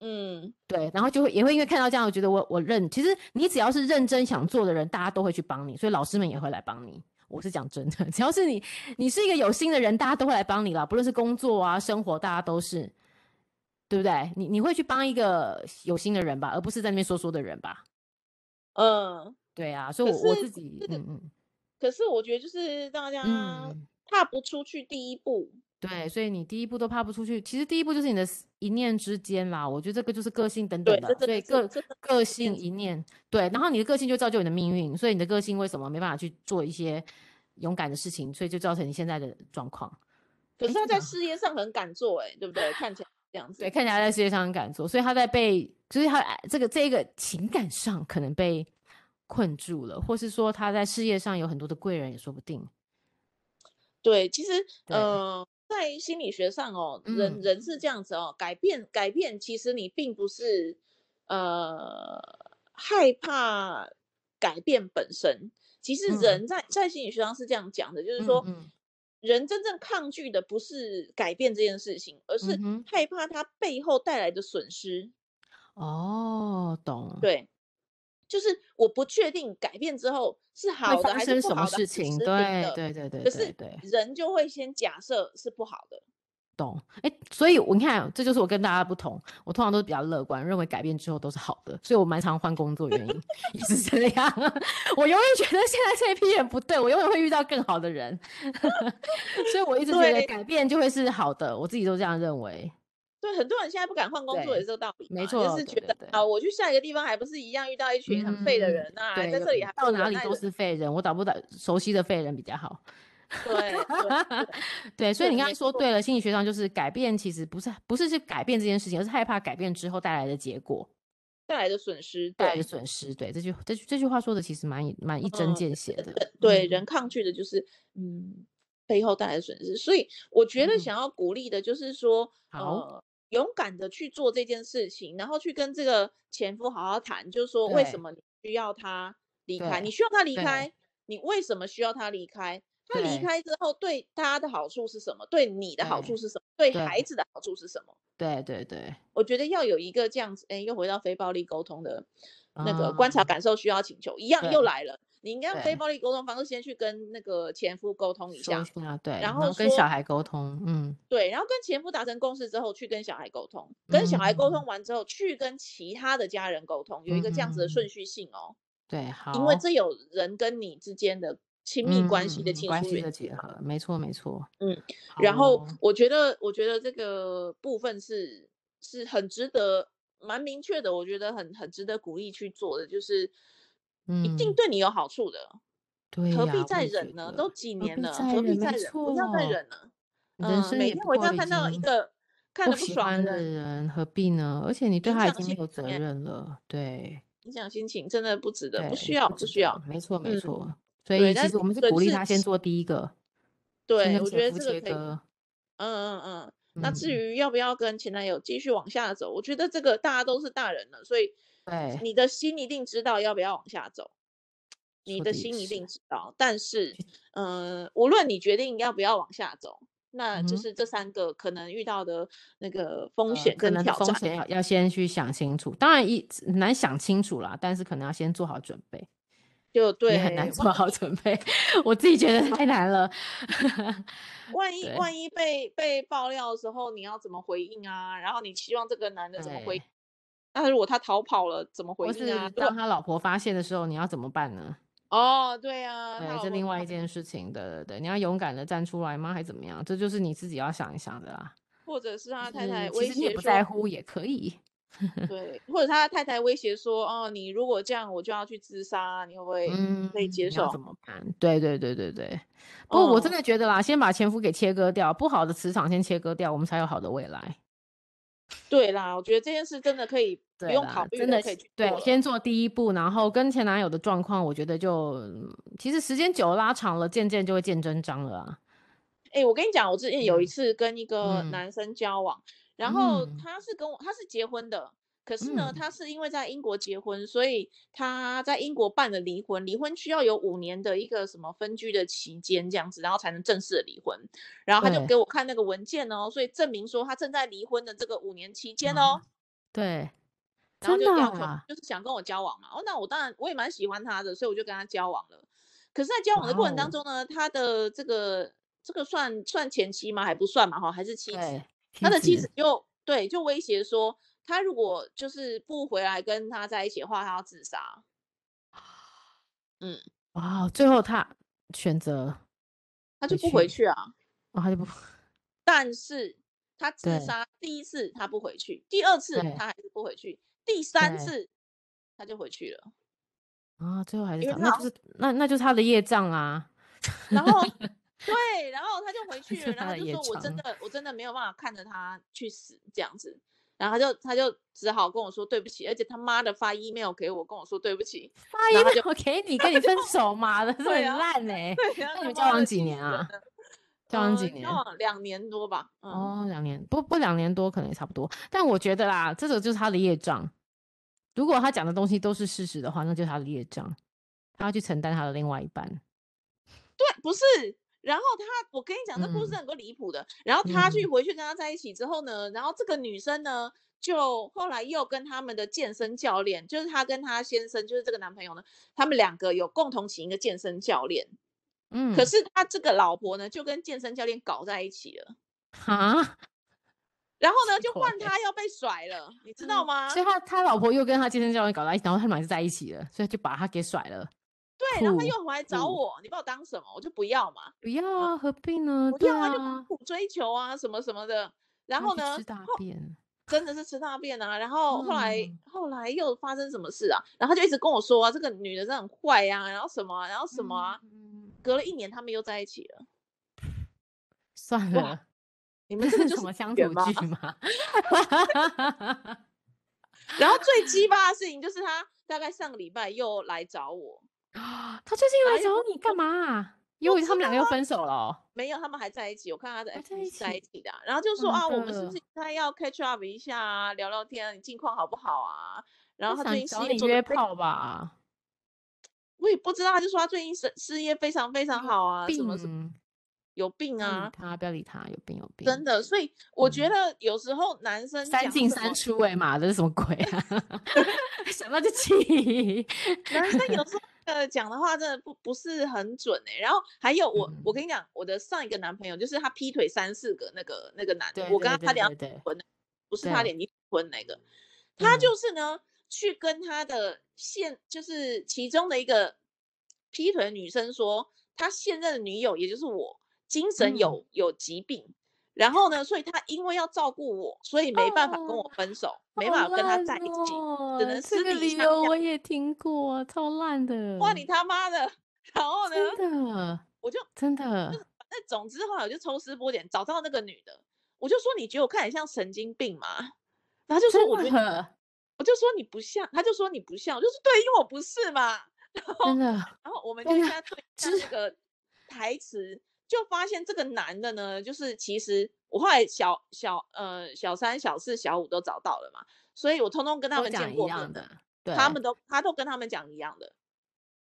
嗯，对，然后就会也会因为看到这样，我觉得我我认，其实你只要是认真想做的人，大家都会去帮你，所以老师们也会来帮你。我是讲真的，[LAUGHS] 只要是你，你是一个有心的人，大家都会来帮你啦，不论是工作啊、生活，大家都是，对不对？你你会去帮一个有心的人吧，而不是在那边说说的人吧？嗯，对啊，所以我我自己，嗯嗯，可是我觉得就是大家踏不出去第一步。对，所以你第一步都踏不出去。其实第一步就是你的一念之间啦。我觉得这个就是个性等等的，所以个个性一念，对，然后你的个性就造就你的命运。所以你的个性为什么没办法去做一些勇敢的事情？所以就造成你现在的状况。可是他在事业上很敢做，欸，哎，对不对？看起来这样子，对，看起来在世界上很敢做，所以他在被，就是他这个这个情感上可能被困住了，或是说他在事业上有很多的贵人也说不定。对，其实呃，在心理学上哦，人人是这样子哦，改变改变，其实你并不是呃害怕改变本身，其实人在在心理学上是这样讲的，就是说。人真正抗拒的不是改变这件事情，而是害怕它背后带来的损失。哦，懂。对，就是我不确定改变之后是好的还是不好的事情。对对对对。可是人就会先假设是不好的。懂，哎、欸，所以我你看，这就是我跟大家不同。我通常都是比较乐观，认为改变之后都是好的，所以我蛮常换工作，原因也是这样。[LAUGHS] 我永远觉得现在这一批人不对，我永远会遇到更好的人，[LAUGHS] 所以我一直觉得改变就会是好的，我自己都这样认为。对，很多人现在不敢换工作也是这个道理，没错，就是觉得啊，我去下一个地方还不是一样遇到一群很废的人啊，嗯、在这里还到哪里都是废人，我找不到熟悉的废人比较好。[LAUGHS] 对 [LAUGHS] 对，所以你刚才说对了，心理学上就是改变，其实不是不是去改变这件事情，而是害怕改变之后带来的结果，带来的损失，带来的损失。对，这句这句这句话说的其实蛮蛮一针见血的。嗯、对，人抗拒的就是嗯背后带来的损失，所以我觉得想要鼓励的就是说，嗯、呃，勇敢的去做这件事情，然后去跟这个前夫好好谈，就是说为什么你需要他离开，你需要他离开，你为什么需要他离开？他离开之后，对他的好处是什么？对你的好处是什么？对，对孩子的好处是什么？对对对，我觉得要有一个这样子，哎，又回到非暴力沟通的那个观察、感受、需要、请求，一样又来了。你应该用非暴力沟通方式，先去跟那个前夫沟通一下，对，然后，然后跟小孩沟通，嗯，对，然后跟前夫达成共识之后，去跟小孩沟通，跟小孩沟通完之后，去跟其他的家人沟通，有一个这样子的顺序性哦。对，好，因为这有人跟你之间的。亲密关系的亲关系的结合，没错没错。嗯，然后我觉得，我觉得这个部分是是很值得，蛮明确的，我觉得很很值得鼓励去做的，就是，一定对你有好处的。对，何必再忍呢？都几年了，何必再忍？不要再忍了。嗯，每天回家看到一个看着不爽的人，何必呢？而且你对他已经没有责任了，对，影响心情真的不值得，不需要，不需要。没错没错。所以其实我们是鼓励他先做第一个，对，我觉得这个可以。嗯嗯嗯。那至于要不要跟前男友继续往下走，我觉得这个大家都是大人了，所以对你的心一定知道要不要往下走，你的心一定知道。但是，嗯，无论你决定要不要往下走，那就是这三个可能遇到的那个风险跟挑战，风险要要先去想清楚。当然一难想清楚啦，但是可能要先做好准备。就对，很难做好准备，[LAUGHS] 我自己觉得太 [LAUGHS] 难了。万一万一被被爆料的时候，你要怎么回应啊？然后你希望这个男的怎么回应？那如果他逃跑了，怎么回应啊？当他老婆发现的时候，你要怎么办呢？哦，对啊，对，这另外一件事情。对对对，你要勇敢的站出来吗？还是怎么样？这就是你自己要想一想的啦。或者是他太太威胁，不在乎也可以。[LAUGHS] 对，或者他太太威胁说：“哦，你如果这样，我就要去自杀，你会不会可以接受？”怎么办？对对对对对。不过我真的觉得啦，先把前夫给切割掉，不好的磁场先切割掉，我们才有好的未来。对啦，我觉得这件事真的可以不用考虑，真的可以去对，先做第一步，然后跟前男友的状况，我觉得就其实时间久了拉长了，渐渐就会见真章了啊。哎，我跟你讲，我之前有一次跟一个男生交往。然后他是跟我，他是结婚的，可是呢，他是因为在英国结婚，所以他在英国办了离婚。离婚需要有五年的一个什么分居的期间这样子，然后才能正式的离婚。然后他就给我看那个文件哦，所以证明说他正在离婚的这个五年期间哦。对，然后就要求就是想跟我交往嘛。哦，那我当然我也蛮喜欢他的，所以我就跟他交往了。可是，在交往的过程当中呢，他的这个这个算算前妻吗？还不算嘛，哈，还是妻子。他的妻子就对，就威胁说，他如果就是不回来跟他在一起的话，他要自杀。嗯，哇，最后他选择他就不回去啊，哦，他就不，[LAUGHS] 但是他自杀第一次他不回去，第二次他还是不回去，第三次他就回去了。啊，最后还是那就是那那就是他的业障啊。然后对，然后他就回去了，然后就说我真 [LAUGHS] 的我真的没有办法看着他去死这样子。然后他就他就只好跟我说对不起，而且他妈的发 email 给我跟我说对不起，发 email 给你跟你分手嘛的，[LAUGHS] 很烂 [LAUGHS] 哎。那你们交往几年啊？交往几年？交往两年多吧。哦，两年不不两年多可能也差不多。但我觉得啦，这个就是他的业障。如果他讲的东西都是事实的话，那就是他的业障，他要去承担他的另外一半。对，不是。然后他，我跟你讲，这故事很多离谱的。嗯、然后他去回去跟他在一起之后呢，嗯、然后这个女生呢，就后来又跟他们的健身教练，就是他跟他先生，就是这个男朋友呢，他们两个有共同请一个健身教练。嗯，可是他这个老婆呢，就跟健身教练搞在一起了。啊？[LAUGHS] 然后呢，就换他要被甩了，你知道吗？所以他他老婆又跟他健身教练搞在一起，然后他们俩就在一起了，所以就把他给甩了。对，然后他又回来找我，你把我当什么？我就不要嘛，不要啊，何必呢？不要啊，就苦苦追求啊，什么什么的。然后呢，吃大便，真的是吃大便啊。然 [LAUGHS] 后后来后来又发生什么事啊？然后他就一直跟我说啊，这个女的真的很坏呀，然后什么，然后什么啊？隔了一年，他们又在一起了。[LAUGHS] 算了，你们 [LAUGHS] 这是什么乡土剧吗？然后最鸡巴的事情就是他。大概上个礼拜又来找我，他最近又来找你干嘛？因为他们两个又分手了哦？没有，他们还在一起。我看他的 FB 在一起的，然后就说啊，我们是不是应该要 catch up 一下啊，聊聊天，你近况好不好啊？然后他最近找你约炮吧？我也不知道，他就说他最近事事业非常非常好啊，什么什么。有病啊！他不要理他，有病有病。真的，所以我觉得有时候男生三进三出，哎嘛，这是什么鬼啊？想到就气。[LAUGHS] 男生有时候呃讲的话真的不不是很准哎。然后还有我，我跟你讲，我的上一个男朋友就是他劈腿三四个那个那个男的，我跟他差点离婚，不是他点离婚那个，他就是呢去跟他的现就是其中的一个劈腿的女生说，他现任的女友也就是我。精神有、嗯、有疾病，然后呢，所以他因为要照顾我，所以没办法跟我分手，哦、没办法跟他在一起，哦、只能私底下。这个理由我也听过，超烂的。哇，你他妈的！然后呢？真的，我就真的。那总之后来我就抽丝剥茧找到那个女的，我就说你觉得我看起来像神经病吗？然后就说我觉得，我就说你不像，他就说你不像，我就是对，因为我不是嘛。[LAUGHS] 然后真的，然后我们就现在对下那个台词。就发现这个男的呢，就是其实我后来小小呃小三小四小五都找到了嘛，所以我通通跟他们讲过面的，对，他们都他都跟他们讲一样的。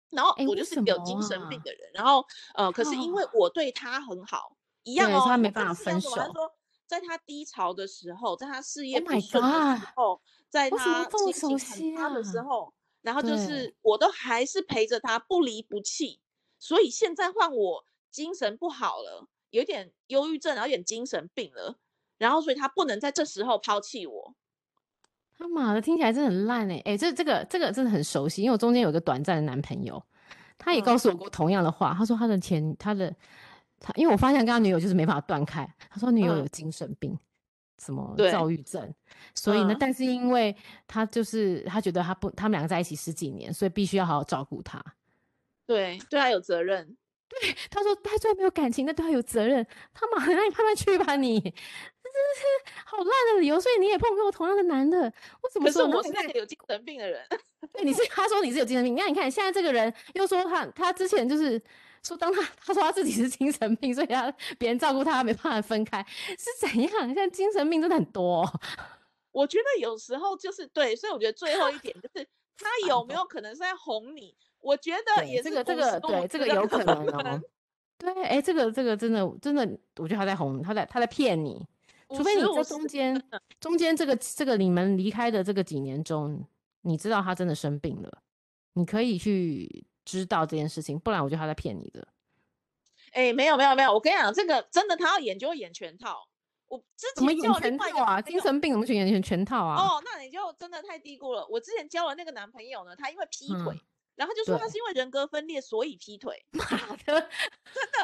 然后我就是有精神病的人，然后呃，可是因为我对他很好，一样哦，他没办法分手。他说，在他低潮的时候，在他事业不顺的时候，在他心情很差的时候，然后就是我都还是陪着他不离不弃，所以现在换我。精神不好了，有点忧郁症，然后有点精神病了，然后所以他不能在这时候抛弃我。他妈的，听起来真的很烂哎！哎，这这个这个真的很熟悉，因为我中间有个短暂的男朋友，他也告诉我过同样的话。嗯、他说他的前他的他，因为我发现跟他女友就是没办法断开。他说女友有精神病，嗯、什么躁郁症，所以呢，嗯、但是因为他就是他觉得他不，他们两个在一起十几年，所以必须要好好照顾他。对，对他有责任。对，他说他虽然没有感情，但对他有责任。他妈的，那你慢慢去吧你，[LAUGHS] 你这是好烂的理由。所以你也碰过同样的男的，我怎么说？我是那个有精神病的人。[LAUGHS] 对，你是他说你是有精神病。那你看现在这个人又说他，他之前就是说，当他他说他自己是精神病，所以他别人照顾他，他没办法分开，是怎样？现在精神病真的很多哦。[LAUGHS] 我觉得有时候就是对，所以我觉得最后一点就是他有没有可能是在哄你？我觉得也是这个这个对这个有可能哦，[LAUGHS] 对，哎、欸，这个这个真的真的，我觉得他在哄，他在他在骗你，除非你在中间 [LAUGHS] 中间这个这个你们离开的这个几年中，你知道他真的生病了，你可以去知道这件事情，不然我觉得他在骗你的。哎、欸，没有没有没有，我跟你讲，这个真的他要演就会演全套，我之前演全套啊，精神病怎么去演全全套啊？哦，那你就真的太低估了。我之前交了那个男朋友呢，他因为劈腿。嗯然后就说他是因为人格分裂，所以劈腿。妈的，真的，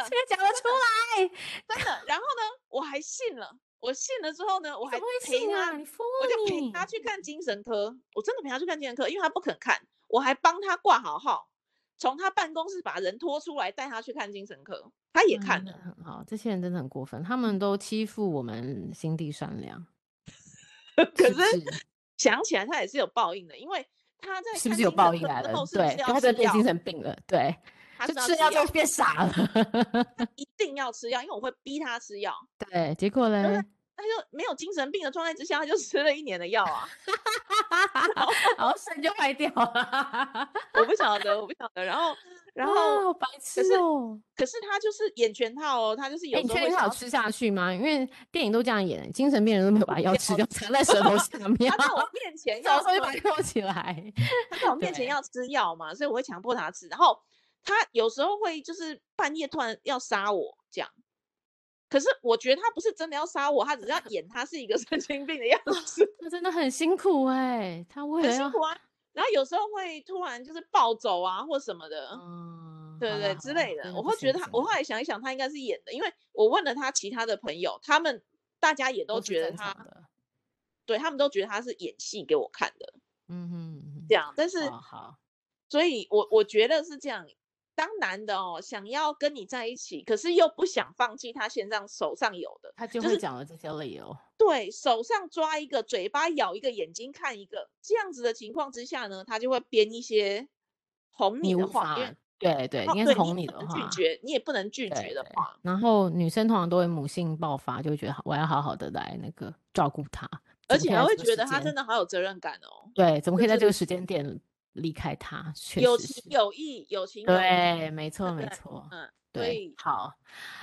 这个讲得出来，真的。然后呢，我还信了。我信了之后呢，我还陪他，我就陪他去看精神科。我真的陪他去看精神科，因为他不肯看，我还帮他挂好号，从他办公室把人拖出来带他去看精神科。他也看了，很好。这些人真的很过分，他们都欺负我们心地善良。[LAUGHS] 可是想起来，他也是有报应的，因为他在是不是有报应来了？对，他真的变精神病了。对，他就吃药就变傻了。[LAUGHS] 一定要吃药，因为我会逼他吃药。对，结果呢？他就没有精神病的状态之下，他就吃了一年的药啊，然后 [LAUGHS] 然后肾就坏掉了。我不晓得，我不晓得。然后，然后，好白痴哦。可是他就是演全套哦，他就是有时候会好吃下去吗？因为电影都这样演，精神病人都没有把药吃掉，藏在舌头下面。他在我面前 [LAUGHS] 要，所以把它扣起来。他在我面前要吃药嘛，所以我会强迫他吃。然后他有时候会就是半夜突然要杀我这样。可是我觉得他不是真的要杀我，他只是要 [LAUGHS] 演他是一个神经病的样子。他真的很辛苦哎、欸，他为了很辛苦啊。然后有时候会突然就是暴走啊，或什么的，嗯，对对对之类的。我会觉得他，我后来想一想，他应该是演的，因为我问了他其他的朋友，他们大家也都觉得他，对他们都觉得他是演戏给我看的。嗯哼，这样，但是所以我我觉得是这样。当男的哦，想要跟你在一起，可是又不想放弃他现在手上有的，他就会讲了这些理由。对，手上抓一个，嘴巴咬一个，眼睛看一个，这样子的情况之下呢，他就会编一些哄你的话。对对，应该是哄你的话。拒绝你也不能拒绝的话。然后女生通常都会母性爆发，就会觉得我要好好的来那个照顾他，而且还会觉得他真的好有责任感哦。对，怎么可以在这个时间点？离开他，确实有情有义，有情有义，对，没错，没错，嗯，对，好，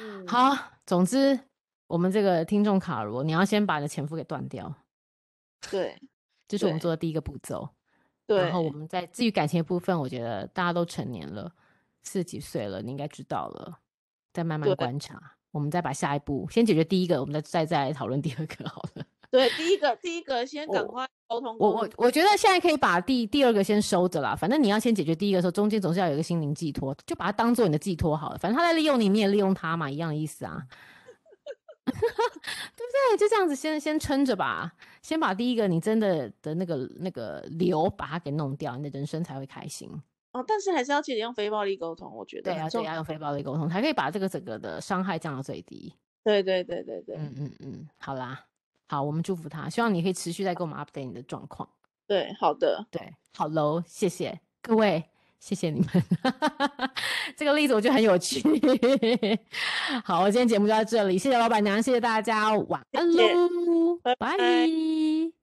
嗯，好，总之，我们这个听众卡罗，你要先把你的前夫给断掉，对，这是我们做的第一个步骤，对，然后我们在至于感情的部分，我觉得大家都成年了，四十几岁了，你应该知道了，再慢慢观察，我们再把下一步先解决第一个，我们再再再讨论第二个好了。对，第一个，第一个先赶快沟通，通。我我我觉得现在可以把第第二个先收着啦。反正你要先解决第一个的时候，中间总是要有一个心灵寄托，就把它当做你的寄托好了。反正他在利用你，你也利用他嘛，一样的意思啊，[LAUGHS] 对不对？就这样子先，先先撑着吧，先把第一个你真的的那个那个瘤把它给弄掉，你的人生才会开心。哦，但是还是要记得用非暴力沟通，我觉得对啊，对，要用非暴力沟通，才可以把这个整个的伤害降到最低。对对对对对，嗯嗯嗯，好啦。好，我们祝福他，希望你可以持续在跟我们 update 你的状况。对，好的，对，好喽，谢谢各位，谢谢你们。[LAUGHS] 这个例子我觉得很有趣。[LAUGHS] 好，我今天节目就到这里，谢谢老板娘，谢谢大家，晚安喽，拜拜。